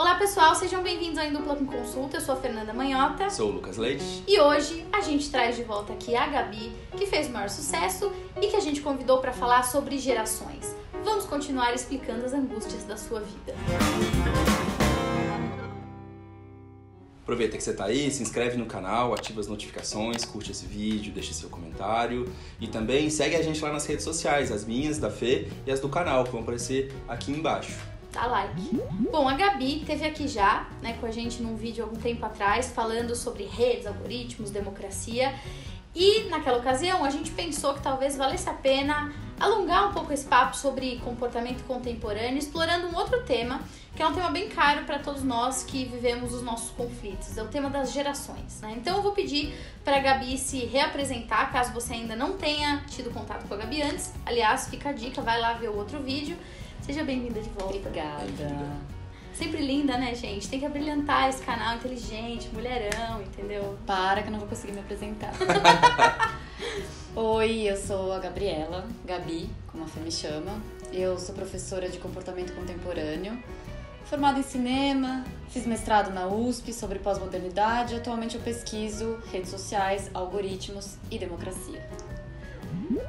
Olá pessoal, sejam bem-vindos ao Dupla com Consulta. Eu sou a Fernanda Manhota. Sou o Lucas Leite. E hoje a gente traz de volta aqui a Gabi, que fez o maior sucesso e que a gente convidou para falar sobre gerações. Vamos continuar explicando as angústias da sua vida. Aproveita que você está aí, se inscreve no canal, ativa as notificações, curte esse vídeo, deixa seu comentário e também segue a gente lá nas redes sociais, as minhas, da Fê e as do canal, que vão aparecer aqui embaixo dá like. Bom, a Gabi teve aqui já, né, com a gente num vídeo algum tempo atrás, falando sobre redes, algoritmos, democracia. E naquela ocasião a gente pensou que talvez valesse a pena alongar um pouco esse papo sobre comportamento contemporâneo, explorando um outro tema, que é um tema bem caro para todos nós que vivemos os nossos conflitos, é o tema das gerações. Né? Então eu vou pedir para a Gabi se reapresentar, caso você ainda não tenha tido contato com a Gabi antes. Aliás, fica a dica, vai lá ver o outro vídeo. Seja bem-vinda de volta. Obrigada. Sempre linda, né, gente? Tem que abrilhantar esse canal inteligente, mulherão, entendeu? Para que eu não vou conseguir me apresentar. Oi, eu sou a Gabriela, Gabi, como a Fê me chama. Eu sou professora de comportamento contemporâneo, formada em cinema, fiz mestrado na USP sobre pós-modernidade atualmente eu pesquiso redes sociais, algoritmos e democracia.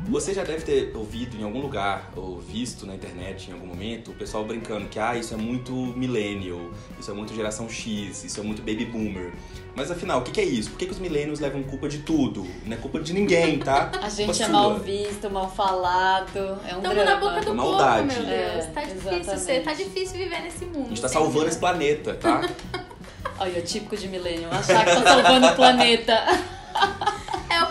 Você já deve ter ouvido em algum lugar ou visto na internet em algum momento o pessoal brincando que ah, isso é muito millennial, isso é muito geração X, isso é muito baby boomer. Mas afinal, o que, é isso? Por que, que os millennials levam culpa de tudo? Não é culpa de ninguém, tá? A gente é mal visto, mal falado, é um Tamo drama. na boca do Maldade. povo, meu Deus. É, tá difícil ser, tá difícil viver nesse mundo. A gente tá salvando esse planeta, tá? Olha, o típico de millennial, achar que tá salvando o planeta.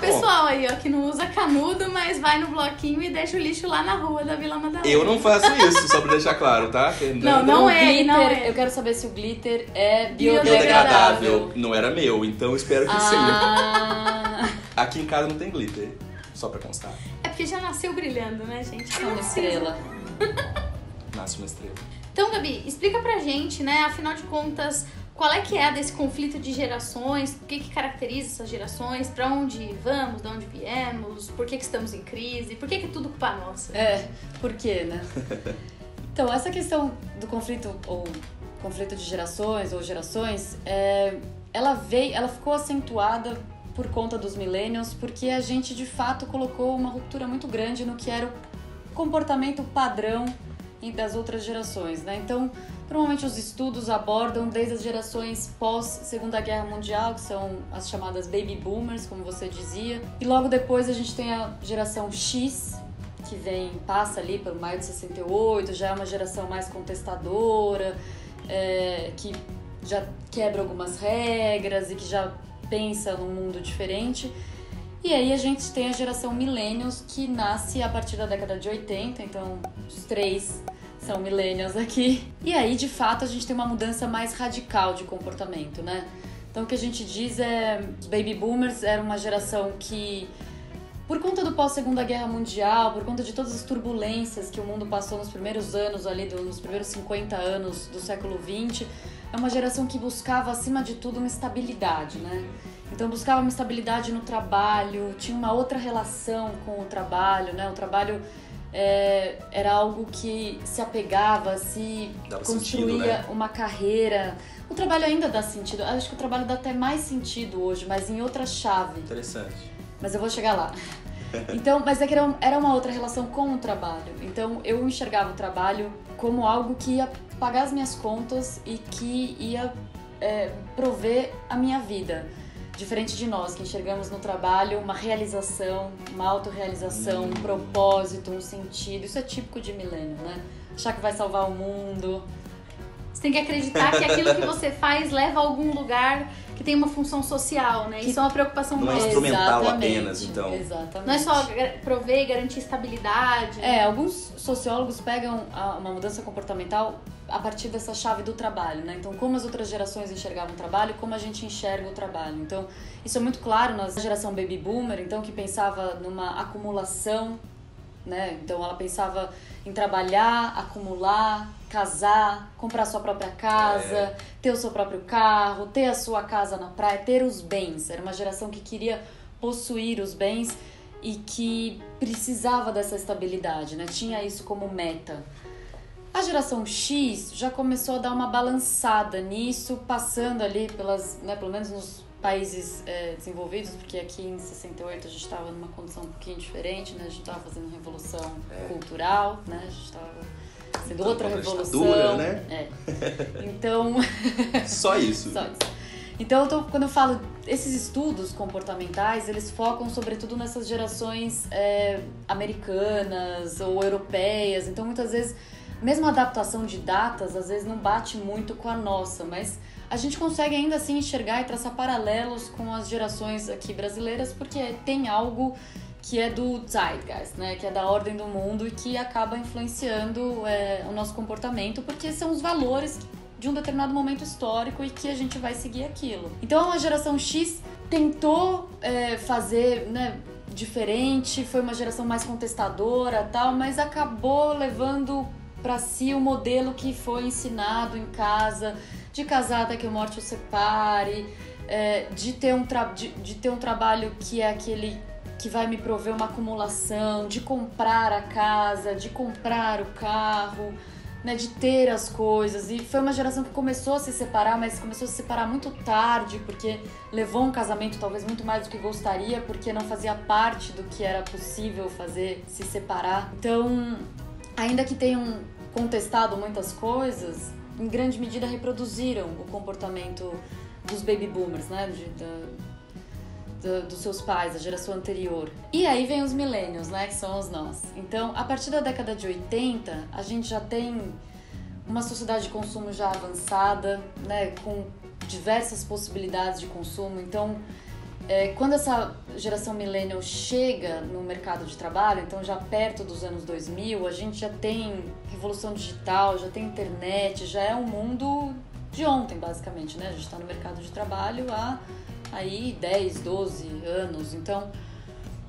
É o pessoal aí, ó, que não usa canudo, mas vai no bloquinho e deixa o lixo lá na rua da Vila Madalena. Eu não faço isso, só pra deixar claro, tá? Não, não, é, glitter, não é. Eu quero saber se o glitter é biodegradável. biodegradável. Não era meu, então espero que ah. sim. Aqui em casa não tem glitter, só pra constar. É porque já nasceu brilhando, né, gente? É uma estrela. Nasce uma estrela. Então, Gabi, explica pra gente, né, afinal de contas, qual é que é desse conflito de gerações? O que, que caracteriza essas gerações? Para onde vamos? De onde viemos? Por que, que estamos em crise? Por que, que é tudo culpa nossa? É, por quê, né? Então, essa questão do conflito ou conflito de gerações ou gerações, é, ela veio, ela ficou acentuada por conta dos millennials, porque a gente de fato colocou uma ruptura muito grande no que era o comportamento padrão das outras gerações, né? Então, Normalmente os estudos abordam desde as gerações pós Segunda Guerra Mundial, que são as chamadas baby boomers, como você dizia, e logo depois a gente tem a geração X, que vem passa ali pelo maio de 68, já é uma geração mais contestadora, é, que já quebra algumas regras e que já pensa num mundo diferente. E aí a gente tem a geração millennials que nasce a partir da década de 80, então os três são millennials aqui. E aí, de fato, a gente tem uma mudança mais radical de comportamento, né? Então, o que a gente diz é: os baby boomers eram uma geração que, por conta do pós-segunda guerra mundial, por conta de todas as turbulências que o mundo passou nos primeiros anos ali, nos primeiros 50 anos do século 20, é uma geração que buscava, acima de tudo, uma estabilidade, né? Então buscava uma estabilidade no trabalho, tinha uma outra relação com o trabalho, né? O trabalho é, era algo que se apegava, se Dava construía sentido, né? uma carreira. O trabalho ainda dá sentido. Acho que o trabalho dá até mais sentido hoje, mas em outra chave. Interessante. Mas eu vou chegar lá. Então, mas é que era uma outra relação com o trabalho. Então, eu enxergava o trabalho como algo que ia pagar as minhas contas e que ia é, prover a minha vida. Diferente de nós, que enxergamos no trabalho uma realização, uma autorrealização, um propósito, um sentido. Isso é típico de milênio, né? Achar que vai salvar o mundo. Você tem que acreditar que aquilo que você faz leva a algum lugar que tem uma função social, né? Isso é uma preocupação Não é instrumental apenas, então. Exatamente. Não é só prover e garantir estabilidade. É, alguns sociólogos pegam uma mudança comportamental a partir dessa chave do trabalho, né? Então, como as outras gerações enxergavam o trabalho, como a gente enxerga o trabalho. Então, isso é muito claro na geração baby boomer, então que pensava numa acumulação, né? Então, ela pensava em trabalhar, acumular, casar, comprar sua própria casa, é. ter o seu próprio carro, ter a sua casa na praia, ter os bens. Era uma geração que queria possuir os bens e que precisava dessa estabilidade, né? Tinha isso como meta. A geração X já começou a dar uma balançada nisso, passando ali pelas, né, pelo menos nos países é, desenvolvidos, porque aqui em 68 a gente estava numa condição um pouquinho diferente, né? A gente estava fazendo revolução É. cultural, né? A gente estava sendo Então, outra a revolução. né? É. Então, Só isso. só isso. Então, eu tô- quando eu falo esses estudos comportamentais, eles focam sobretudo nessas gerações é, americanas ou europeias. Então, muitas vezes, mesmo a adaptação de datas, às vezes não bate muito com a nossa, mas a gente consegue ainda assim enxergar e traçar paralelos com as gerações aqui brasileiras, porque tem algo que é do zeitgeist, né? Que é da ordem do mundo e que acaba influenciando é, o nosso comportamento, porque são os valores de um determinado momento histórico e que a gente vai seguir aquilo. Então a geração X tentou é, fazer, né, diferente, foi uma geração mais contestadora, tal, mas acabou levando para si o modelo que foi ensinado em casa, de casar até que a morte o separe, é, de, ter um de, de ter um trabalho que é aquele que vai me prover uma acumulação, de comprar a casa, de comprar o carro, né, de ter as coisas. E foi uma geração que começou a se separar, mas começou a se separar muito tarde, porque levou um casamento talvez muito mais do que gostaria, porque não fazia parte do que era possível fazer se separar. Então, ainda que tenham contestado muitas coisas, em grande medida reproduziram o comportamento dos baby boomers, né, de, da- da- dos seus pais, da geração anterior. E aí vem os millennials, né, que são os nós. Então, a partir da década de 80, a gente já tem uma sociedade de consumo já avançada, né, com diversas possibilidades de consumo. Então, é, quando essa geração millennial chega no mercado de trabalho, então já perto dos anos 2000, a gente já tem revolução digital, já tem internet, já é um mundo de ontem, basicamente, né? A gente está no mercado de trabalho há aí 10, 12 anos, então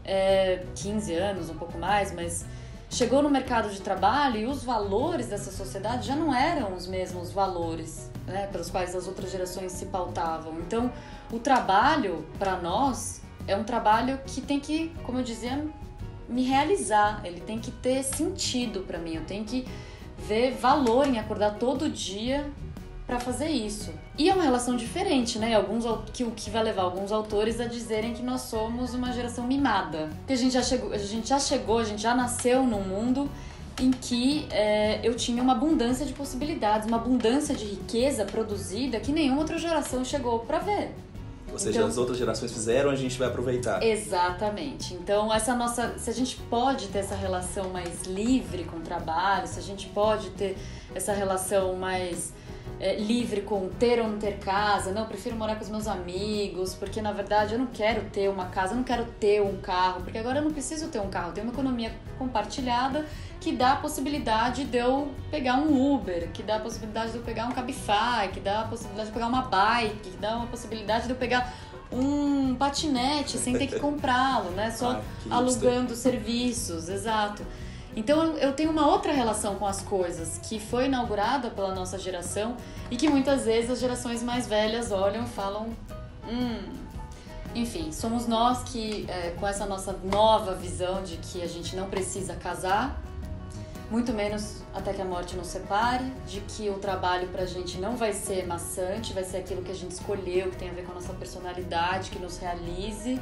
é, 15 anos, um pouco mais, mas chegou no mercado de trabalho e os valores dessa sociedade já não eram os mesmos valores né, pelos quais as outras gerações se pautavam. Então, o trabalho, para nós, é um trabalho que tem que, como eu dizia, me realizar, ele tem que ter sentido para mim, eu tenho que ver valor em acordar todo dia para fazer isso. E é uma relação diferente, né? Alguns que o que vai levar alguns autores a dizerem que nós somos uma geração mimada, que a gente já chegou, a gente já chegou, a gente já nasceu num mundo em que é, eu tinha uma abundância de possibilidades, uma abundância de riqueza produzida que nenhuma outra geração chegou para ver. Ou seja, Então- as outras gerações fizeram, a gente vai aproveitar. Exatamente. Então, essa nossa. Se a gente pode ter essa relação mais livre com o trabalho, se a gente pode ter essa relação mais é, livre com ter ou não ter casa, não, eu prefiro morar com os meus amigos, porque na verdade eu não quero ter uma casa, eu não quero ter um carro, porque agora eu não preciso ter um carro, eu tenho uma economia compartilhada que dá a possibilidade de eu pegar um Uber, que dá a possibilidade de eu pegar um Cabify, que dá a possibilidade de eu pegar uma bike, que dá uma possibilidade de eu pegar um patinete sem ter que comprá-lo, né? Só Ah, alugando serviços, exato. Então eu- tenho uma outra relação com as coisas que foi inaugurada pela nossa geração e que muitas vezes as gerações mais velhas olham e falam, hum. Enfim, somos nós que, é, com essa nossa nova visão de que a gente não precisa casar, muito menos até que a morte nos separe, de que o trabalho pra gente não vai ser maçante, vai ser aquilo que a gente escolheu, que tem a ver com a nossa personalidade, que nos realize.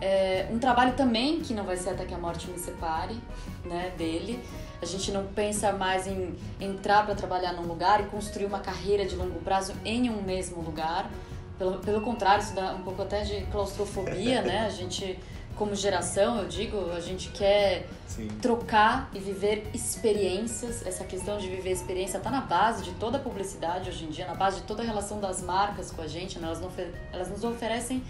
É, um trabalho também que não vai ser até que a morte me separe, né, dele. A gente não pensa mais em entrar para trabalhar num lugar e construir uma carreira de longo prazo em um mesmo lugar. Pelo, pelo contrário, isso dá um pouco até de claustrofobia, né? A gente, como geração, eu digo, a gente quer Sim. trocar e viver experiências. Essa questão de viver experiência está na base de toda a publicidade hoje em dia, na base de toda a relação das marcas com a gente. né? Elas, não elas nos oferecem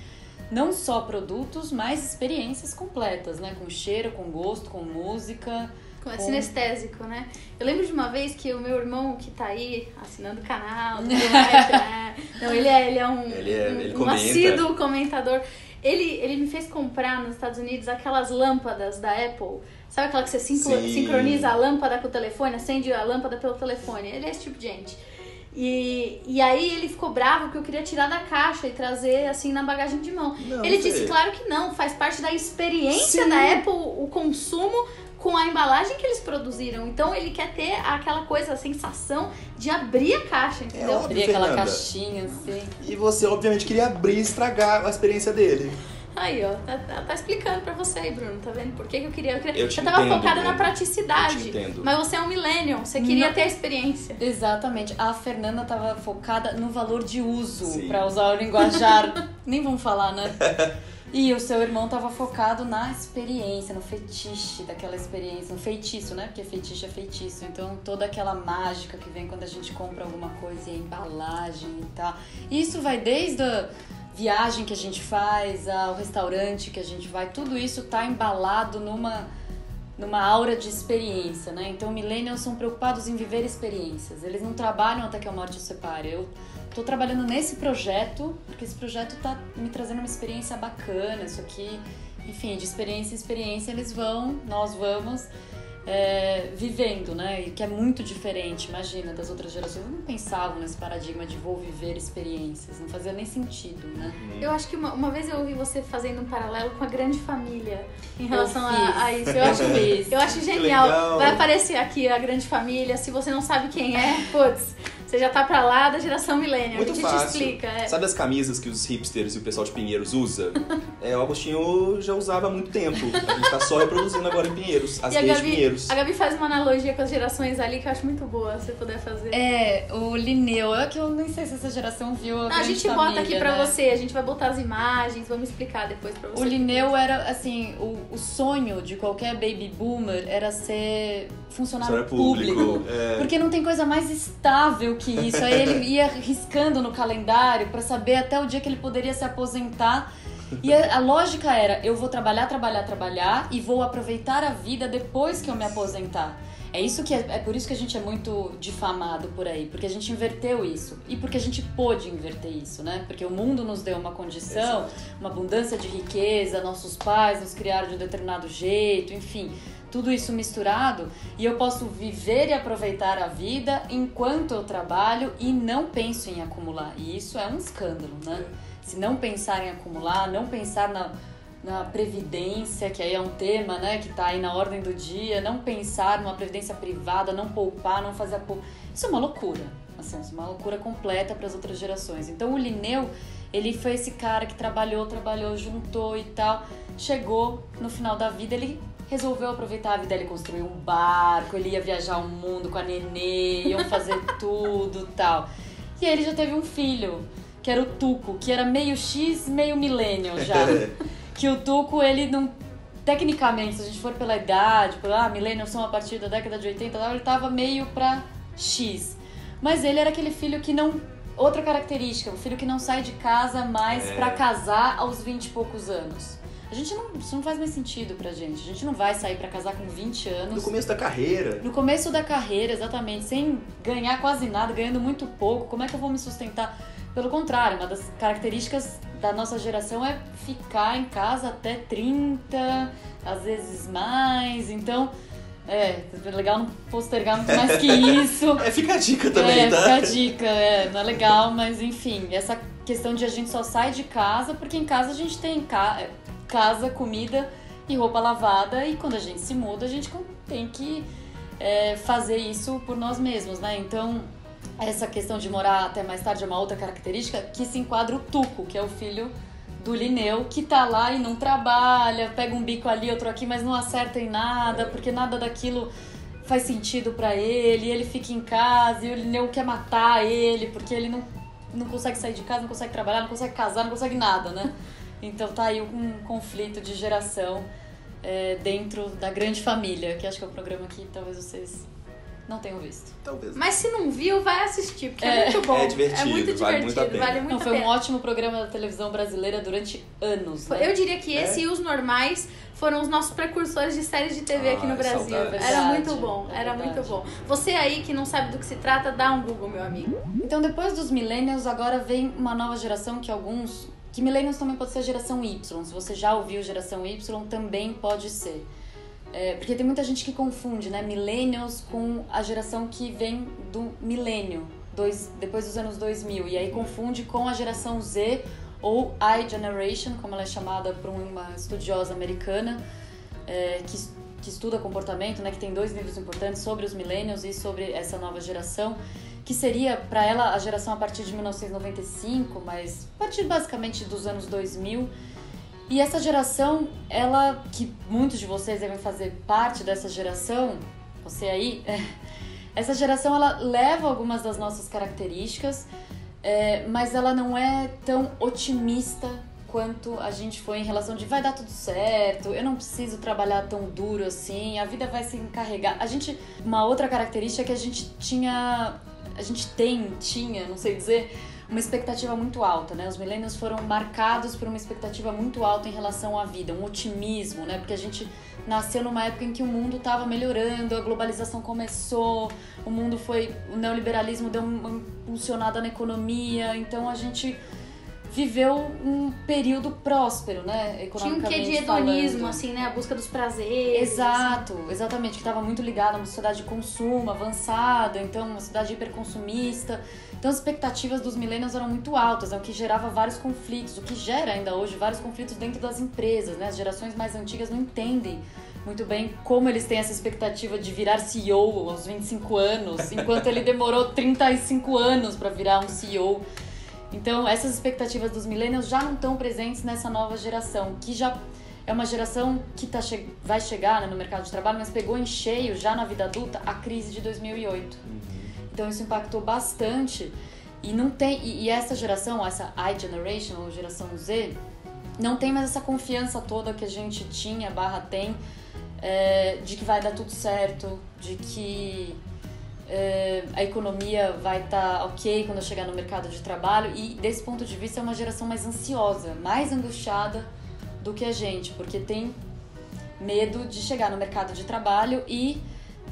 não só produtos, mas experiências completas, né? Com cheiro, com gosto, com música. Com- É Com- sinestésico, né? Eu lembro de uma vez que o meu irmão, que tá aí assinando o canal, tudo mais, né? Não, ele é, ele é um, Ele é- um, ele um comenta. assíduo comentador. Ele, ele me fez comprar nos Estados Unidos aquelas lâmpadas da Apple. Sabe aquela que você sincro- Sim. sincroniza a lâmpada com o telefone, acende a lâmpada pelo telefone? Ele é esse tipo de gente. E, e aí ele ficou bravo porque eu queria tirar da caixa e trazer assim na bagagem de mão. Não, ele disse, claro que não, faz parte da experiência Sim. da Apple o consumo com a embalagem que eles produziram. Então ele quer ter aquela coisa, a sensação de abrir a caixa, entendeu? óbvio. Abrir aquela Fernanda. caixinha, assim. E você, obviamente, queria abrir e estragar a experiência dele. Aí, ó, tá, tá- tá explicando pra você aí, Bruno, tá vendo? Por que, que eu queria. Eu, queria- Eu te tava entendo, focada Bruno. na praticidade. Eu te entendo. Mas você é um millennial, você queria Não. ter a experiência. Exatamente. A Fernanda tava focada no valor de uso, Sim. pra usar o linguajar. Nem vamos falar, né? E o seu irmão tava focado na experiência, no fetiche daquela experiência, no feitiço, né? Porque feitiço é feitiço. Então toda aquela mágica que vem quando a gente compra alguma coisa e a embalagem e tal. E isso vai desde a viagem que a gente faz, ao restaurante que a gente vai, tudo isso tá embalado numa numa aura de experiência, né? Então, millennials são preocupados em viver experiências. Eles não trabalham até que a morte os separe. Eu tô trabalhando nesse projeto, porque esse projeto tá me trazendo uma experiência bacana. Isso aqui, enfim, de experiência em experiência, eles vão, nós vamos é, vivendo, né? E que é muito diferente, imagina, das outras gerações. Eu não pensavam nesse paradigma de vou viver experiências. Não fazia nem sentido, né? Eu acho que uma, uma vez eu ouvi você fazendo um paralelo com a grande família em relação a, a isso. Eu acho, eu acho Que genial. legal. Vai aparecer aqui a grande família. Se você não sabe quem é, putz, você já tá pra lá da geração millennial. Muito a gente fácil. te explica. É. Sabe as camisas que os hipsters e o pessoal de Pinheiros usa? É, o Agostinho já usava há muito tempo. A gente tá só reproduzindo agora em Pinheiros, as E gays de Pinheiros. a Gabi faz uma analogia com as gerações ali que eu acho muito boa, se você puder fazer. É, o Linneu, é que eu nem sei se essa geração viu a Não, a gente bota Família, aqui pra né? você, a gente vai botar as imagens, vamos explicar depois pra você. O Linneu era, assim, o, o sonho de qualquer baby boomer era ser funcionário Funcionário público, público. é. Porque não tem coisa mais estável que isso. Aí ele ia riscando no calendário pra saber até o dia que ele poderia se aposentar. E a, a lógica era, eu vou trabalhar, trabalhar, trabalhar e vou aproveitar a vida depois que eu me aposentar. É isso que é, é por isso que a gente é muito difamado por aí, porque a gente inverteu isso e porque a gente pôde inverter isso, né? Porque o mundo nos deu uma condição, Exato. uma abundância de riqueza, nossos pais nos criaram de um determinado jeito, enfim, tudo isso misturado e eu posso viver e aproveitar a vida enquanto eu trabalho e não penso em acumular. E isso é um escândalo, né? Se não pensar em acumular, não pensar na, na previdência, que aí é um tema, né, que tá aí na ordem do dia, não pensar numa previdência privada, não poupar, não fazer a. Isso é uma loucura. Assim, é uma loucura completa para as outras gerações. Então o Linneu, ele foi esse cara que trabalhou, trabalhou, juntou e tal, chegou no final da vida, ele resolveu aproveitar a vida, ele construiu um barco, ele ia viajar o mundo com a nenê, iam fazer tudo tal. E aí ele já teve um filho, que era o Tuco, que era meio X, meio millennial já. que o Tuco, ele não. Tecnicamente, se a gente for pela idade, por ah, millennials são a partir da década de 80, ele tava meio pra X. Mas ele era aquele filho que não. Outra característica, o filho que não sai de casa mais É. pra casar aos 20 e poucos anos. A gente não. Isso não faz mais sentido pra gente. A gente não vai sair pra casar com 20 anos. No começo da carreira. No começo da carreira, exatamente, sem ganhar quase nada, ganhando muito pouco, como é que eu vou me sustentar? Pelo contrário, uma das características da nossa geração é ficar em casa até 30, às vezes mais. Então, é, é legal não postergar muito mais que isso. É, fica a dica também, é, tá? fica a dica, é, não é legal, mas enfim, essa questão de a gente só sai de casa, porque em casa a gente tem casa, comida e roupa lavada, e quando a gente se muda, a gente tem que é, fazer isso por nós mesmos, né? Então, essa questão de morar até mais tarde é uma outra característica que se enquadra o Tuco, que é o filho do Lineu, que tá lá e não trabalha, pega um bico ali, outro aqui, mas não acerta em nada, porque nada daquilo faz sentido pra ele, ele fica em casa, e o Lineu quer matar ele, porque ele não, não consegue sair de casa, não consegue trabalhar, não consegue casar, não consegue nada, né? Então tá aí um conflito de geração é, dentro da grande família, que acho que é o programa que talvez vocês não tenham visto. Talvez. Mas se não viu, vai assistir, porque é, É. muito bom. É divertido, muito vale muito a divertido, pena. vale muito Não, foi um pena. ótimo programa da televisão brasileira durante anos. Né? Eu diria que É? esse e os normais foram os nossos precursores de séries de TV aqui no Ai, Brasil. saudades. Era muito bom, é era muito bom. Você aí que não sabe do que se trata, dá um Google, meu amigo. Então, depois dos millennials, agora vem uma nova geração que alguns. Que millennials também pode ser a geração Y. Se você já ouviu geração Y, também pode ser. É, porque tem muita gente que confunde, né? Millennials com a geração que vem do milênio, dois, depois dos anos 2000. E aí confunde com a geração Z ou I Generation, como ela é chamada por uma estudiosa americana, é, que, que estuda comportamento, né, que tem dois livros importantes sobre os millennials e sobre essa nova geração, que seria para ela a geração a partir de 1995, mas a partir basicamente dos anos 2000. E essa geração, ela que muitos de vocês devem fazer parte dessa geração, você aí, essa geração ela leva algumas das nossas características, é, mas ela não é tão otimista quanto a gente foi em relação de vai dar tudo certo, eu não preciso trabalhar tão duro assim, a vida vai se encarregar. A gente, uma outra característica é que a gente tinha, a gente tem, tinha, não sei dizer, uma expectativa muito alta, né? Os millennials foram marcados por uma expectativa muito alta em relação à vida, um otimismo, né? Porque a gente nasceu numa época em que o mundo estava melhorando, a globalização começou, o mundo foi, o neoliberalismo deu uma impulsionada na economia, então a gente viveu um período próspero, né? Economicamente Tinha um quê de hedonismo, falando. assim, né? A busca dos prazeres. Exato, exatamente, que estava muito ligado a uma sociedade de consumo avançada, então uma sociedade hiperconsumista. Então as expectativas dos millennials eram muito altas, é o que gerava vários conflitos, o que gera ainda hoje vários conflitos dentro das empresas, né? As gerações mais antigas não entendem muito bem como eles têm essa expectativa de virar CEO aos 25 anos, enquanto ele demorou 35 anos para virar um CEO. Então, essas expectativas dos millennials já não estão presentes nessa nova geração, que já é uma geração que tá che vai chegar né, no mercado de trabalho, mas pegou em cheio já na vida adulta a crise de 2008. Então, isso impactou bastante. E não tem e, e essa geração, essa I generation ou geração Z, não tem mais essa confiança toda que a gente tinha, barra tem, é, de que vai dar tudo certo, de que a economia vai estar tá ok quando eu chegar no mercado de trabalho e desse ponto de vista é uma geração mais ansiosa, mais angustiada do que a gente, porque tem medo de chegar no mercado de trabalho e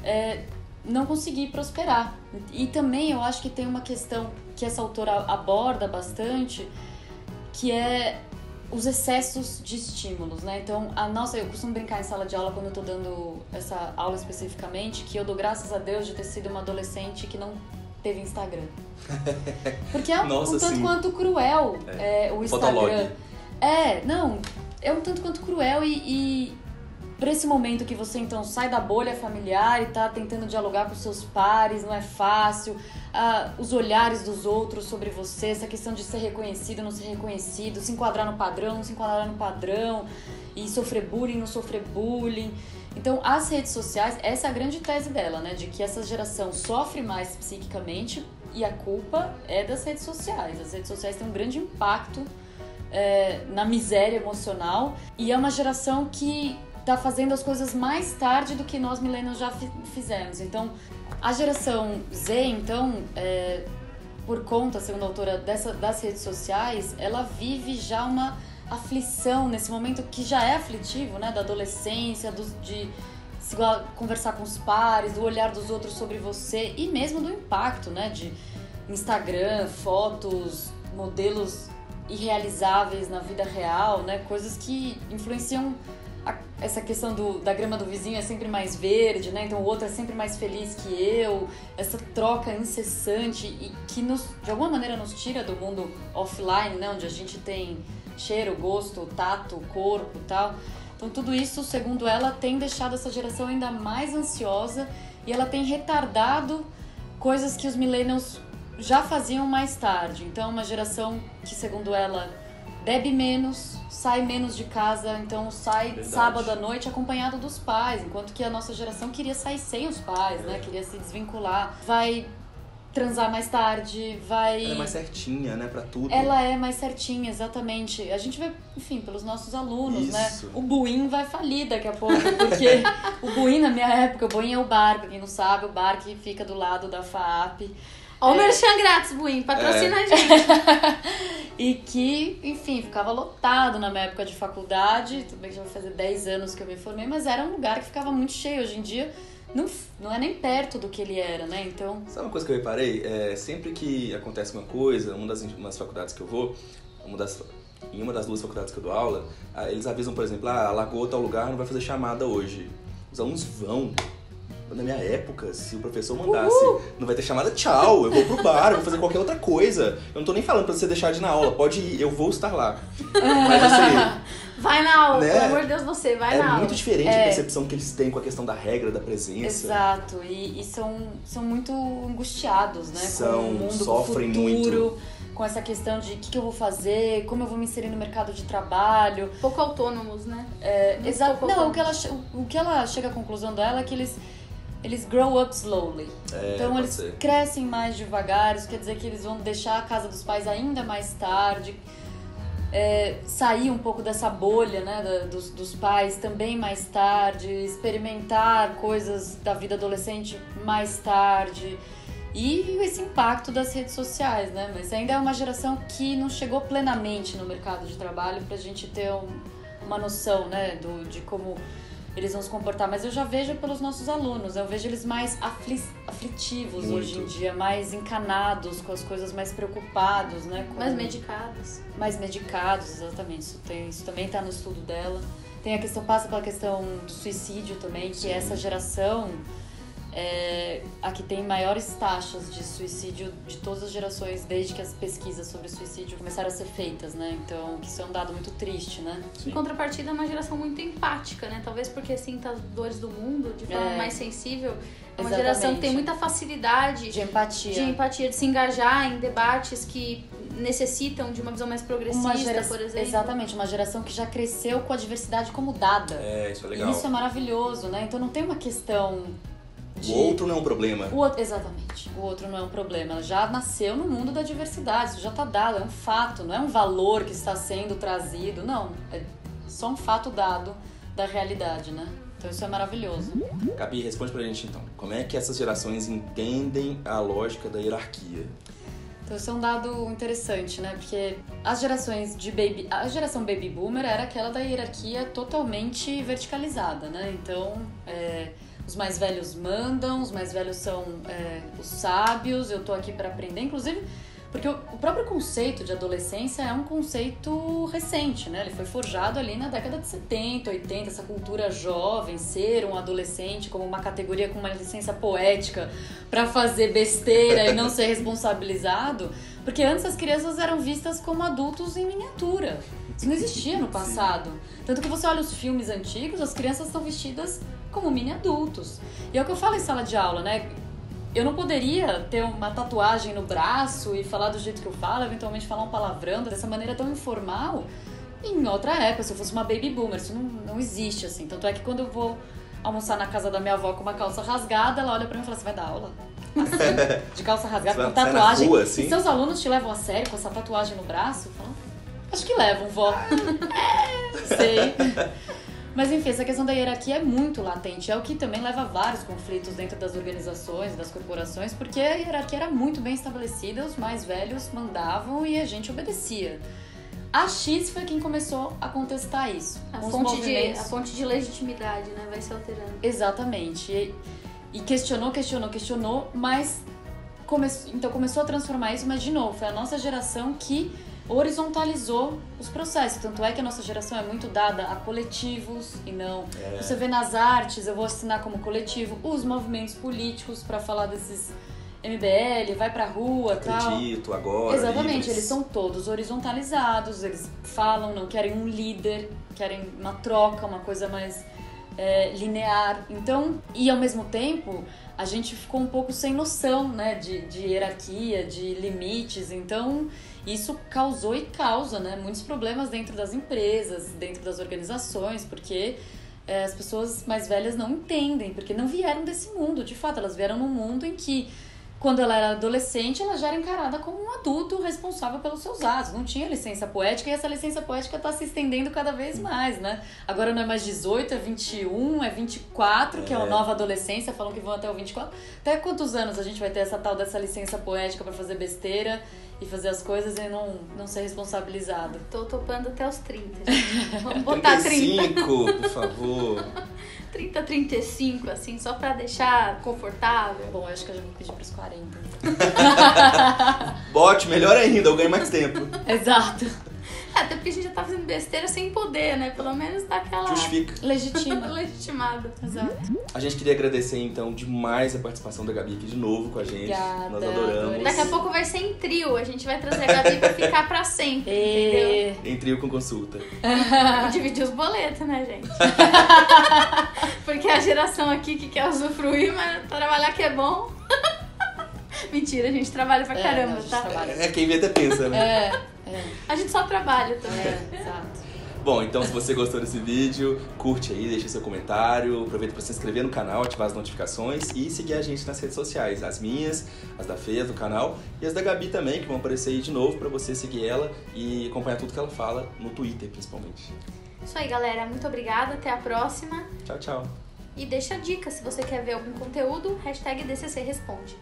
é, não conseguir prosperar. E também eu acho que tem uma questão que essa autora aborda bastante, que é os excessos de estímulos, né? Então, a nossa, eu costumo brincar em sala de aula quando eu tô dando essa aula especificamente, que eu dou graças a Deus de ter sido uma adolescente que não teve Instagram. Porque é um, Nossa, um tanto sim. quanto cruel É. é, o Fotolog. Instagram. É, não, é um tanto quanto cruel e, e pra esse momento que você então sai da bolha familiar e tá tentando dialogar com seus pares, não é fácil. Ah, os olhares dos outros sobre você, essa questão de ser reconhecido, não ser reconhecido, se enquadrar no padrão, não se enquadrar no padrão, e sofrer bullying, não sofrer bullying. Então, as redes sociais, essa é a grande tese dela, né? De que essa geração sofre mais psiquicamente e a culpa é das redes sociais. As redes sociais têm um grande impacto é, na miséria emocional e é uma geração que tá fazendo as coisas mais tarde do que nós millennials já fi- fizemos. Então, a geração Z, então, é, por conta, segundo a autora, dessa, das redes sociais, ela vive já uma aflição nesse momento que já é aflitivo, né? Da adolescência, do, de se conversar com os pares, do olhar dos outros sobre você e mesmo do impacto, né? De Instagram, fotos, modelos irrealizáveis na vida real, né? Coisas que influenciam a- essa questão do, da grama do vizinho é sempre mais verde, né? Então o outro é sempre mais feliz que eu. Essa troca incessante e que nos, de alguma maneira nos tira do mundo offline, né? Onde a gente tem cheiro, gosto, tato, corpo, tal. Então tudo isso, segundo ela, tem deixado essa geração ainda mais ansiosa e ela tem retardado coisas que os millennials já faziam mais tarde. Então, é uma geração que, segundo ela, bebe menos, sai menos de casa, então sai Verdade. sábado à noite acompanhado dos pais, enquanto que a nossa geração queria sair sem os pais, né? É. Queria se desvincular. Vai transar mais tarde, vai. Ela é mais certinha, né, pra tudo. Ela é mais certinha, exatamente. A gente vê, enfim, pelos nossos alunos, né? Isso. O Buin vai falir daqui a pouco, porque o Buin, na minha época, o Buin é o bar, pra quem não sabe, o bar que fica do lado da FAAP. Ó, o É. Merchan grátis, Buim, patrocina É. a gente. E que, enfim, ficava lotado na minha época de faculdade. Tudo bem que já vai fazer 10 anos que eu me formei, mas era um lugar que ficava muito cheio. Hoje em dia, não, não é nem perto do que ele era, né? Então, Sabe uma coisa que eu reparei? É, sempre que acontece uma coisa, uma das umas faculdades que eu vou, uma das, em uma das duas faculdades que eu dou aula, eles avisam, por exemplo, ah, alagou tal lugar, não vai fazer chamada hoje. Os alunos vão. Na minha época, se o professor mandasse, não vai ter chamada, tchau, eu vou pro bar, eu vou fazer qualquer outra coisa. Eu não tô nem falando pra você deixar de ir na aula, pode ir, eu vou estar lá. Mas assim, Vai na aula, Né? pelo amor de Deus, você, vai é na aula. muito diferente É. a percepção que eles têm com a questão da regra, da presença. Exato, e, e são, são muito angustiados, né? São, com o mundo, sofrem com o futuro, muito. com essa questão de o que, que eu vou fazer, como eu vou me inserir no mercado de trabalho. Pouco autônomos, né? É, exato. Não, o que, ela, che- o que ela chega à conclusão dela é que eles, eles grow up slowly. É, então eles ser. crescem mais devagar, isso quer dizer que eles vão deixar a casa dos pais ainda mais tarde. é, sair um pouco dessa bolha né, da- dos, dos pais também mais tarde, experimentar coisas da vida adolescente mais tarde. E esse impacto das redes sociais, né? Mas ainda é uma geração que não chegou plenamente no mercado de trabalho pra gente ter um- uma noção, né, do, de como eles vão se comportar. Mas eu já vejo pelos nossos alunos, eu vejo eles mais afli aflitivos Muito. hoje em dia, mais encanados com as coisas, mais preocupados, né? Com, Mais medicados. mais medicados, exatamente. Isso, tem, isso também está no estudo dela. Tem a questão, passa pela questão do suicídio também, que Sim. essa geração é a que tem maiores taxas de suicídio de todas as gerações, desde que as pesquisas sobre suicídio começaram a ser feitas, né? Então, que isso é um dado muito triste, né? Sim. Em contrapartida, é uma geração muito empática, né? Talvez porque sinta as dores do mundo de forma É. mais sensível. É uma Exatamente. geração que tem muita facilidade De empatia. de empatia, de se engajar em debates que necessitam de uma visão mais progressista, gera... por exemplo. Exatamente, uma geração que já cresceu com a diversidade como dada. É, isso é E legal. isso é maravilhoso, né? Então não tem uma questão de... O outro não é um problema. O outro, exatamente. O outro não é um problema. Ela já nasceu no mundo da diversidade. Isso já está dado. É um fato. Não é um valor que está sendo trazido. Não. É só um fato dado da realidade, né? Então isso é maravilhoso. Gabi, responde pra gente então. Como é que essas gerações entendem a lógica da hierarquia? Então isso é um dado interessante, né? Porque as gerações de baby... A geração baby boomer era aquela da hierarquia totalmente verticalizada, né? Então... é, Os mais velhos mandam, os mais velhos são é, os sábios, eu tô aqui para aprender. Inclusive, porque o próprio conceito de adolescência é um conceito recente, né? Ele foi forjado ali na década de 70, 80, essa cultura jovem, ser um adolescente como uma categoria com uma licença poética para fazer besteira e não ser responsabilizado. Porque antes as crianças eram vistas como adultos em miniatura. Isso não existia no passado. Tanto que você olha os filmes antigos, as crianças estão vestidas como mini adultos. E é o que eu falo em sala de aula, né? Eu não poderia ter uma tatuagem no braço e falar do jeito que eu falo, eventualmente falar um palavrão dessa maneira tão informal em outra época, se eu fosse uma baby boomer. Isso não, não existe assim. Tanto é que quando eu vou almoçar na casa da minha avó com uma calça rasgada, ela olha pra mim e fala: Você vai dar aula? Assim, de calça rasgada, com tatuagem. rua, assim? E seus alunos te levam a sério com essa tatuagem no braço? Falo, Acho que levam, vó. É, sei. Mas enfim, essa questão da hierarquia é muito latente. É o que também leva a vários conflitos dentro das organizações, das corporações, porque a hierarquia era muito bem estabelecida, os mais velhos mandavam e a gente obedecia. A X foi quem começou a contestar isso. A fonte, de, a fonte de legitimidade, né? Vai se alterando. Exatamente. E, e questionou, questionou, questionou, mas come... então começou a transformar isso, mas de novo, foi a nossa geração que horizontalizou os processos. Tanto é que a nossa geração é muito dada a coletivos e não. É. Você vê nas artes, eu vou assinar como coletivo, os movimentos políticos para falar desses MBL, vai pra rua, tal. Acredito, agora. Exatamente, livres. eles são todos horizontalizados, eles falam, não querem um líder, querem uma troca, uma coisa mais é, linear. Então, e ao mesmo tempo, a gente ficou um pouco sem noção, né, de, de hierarquia, de limites. Então, isso causou e causa, né, muitos problemas dentro das empresas, dentro das organizações, porque é, as pessoas mais velhas não entendem, porque não vieram desse mundo. De fato, elas vieram num mundo em que quando ela era adolescente, ela já era encarada como um adulto responsável pelos seus atos. Não tinha licença poética e essa licença poética está se estendendo cada vez mais, né? Agora não é mais 18, é 21, é 24, que é a É. nova adolescência, falam que vão até o 24. Até quantos anos a gente vai ter essa tal dessa licença poética para fazer besteira e fazer as coisas e não, não ser responsabilizado? Tô topando até os 30. gente. Vamos botar 30. 35, por favor. 30, 35, assim, só pra deixar confortável. Bom, eu acho que eu já vou pedir pros 40. Bote, melhor ainda, eu ganho mais tempo. Exato. É, até porque a gente já tá fazendo besteira sem poder, né? Pelo menos dá aquela Justifica. Legitima. legitimada. Exato. A gente queria agradecer então demais a participação da Gabi aqui de novo com a gente. Obrigada, Nós adoramos. Daqui a pouco vai ser em trio. A gente vai trazer a Gabi pra ficar pra sempre, entendeu? E... Em trio com consulta. E dividir os boletos, né, gente? Porque a geração aqui que quer usufruir, mas trabalhar que é bom. Mentira, a gente trabalha pra É, caramba, tá? trabalha. É quem vê até pensa, né? É, é, A gente só trabalha também. é, exato. Bom, então se você gostou desse vídeo, curte aí, deixa seu comentário, aproveita para se inscrever no canal, ativar as notificações e seguir a gente nas redes sociais, as minhas, as da Fez do canal e as da Gabi também, que vão aparecer aí de novo para você seguir ela e acompanhar tudo que ela fala no Twitter, principalmente. Isso aí, galera. Muito obrigada. Até a próxima. Tchau, tchau. E deixa a dica, se você quer ver algum conteúdo, hashtag DCC Responde.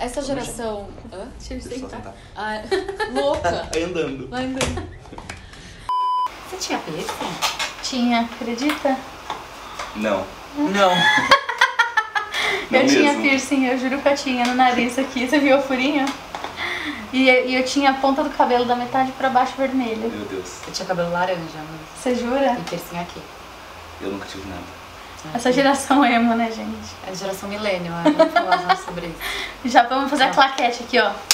Essa geração. Hã? Deixa eu eu sentar. Ah, louca! Andando. Vai andando. Você tinha piercing? Tinha, acredita? Não. Não. eu Não tinha mesmo. piercing, eu juro que eu tinha no nariz aqui. Você viu o furinho? E, e eu tinha a ponta do cabelo da metade pra baixo vermelho. Meu Deus, Você tinha cabelo laranja, mas Você jura? tem piercing aqui. eu nunca tive nada. Essa geração emo, né, gente? É a geração é. vamos falar mais sobre isso. Já vamos fazer a Tá. claquete aqui, ó.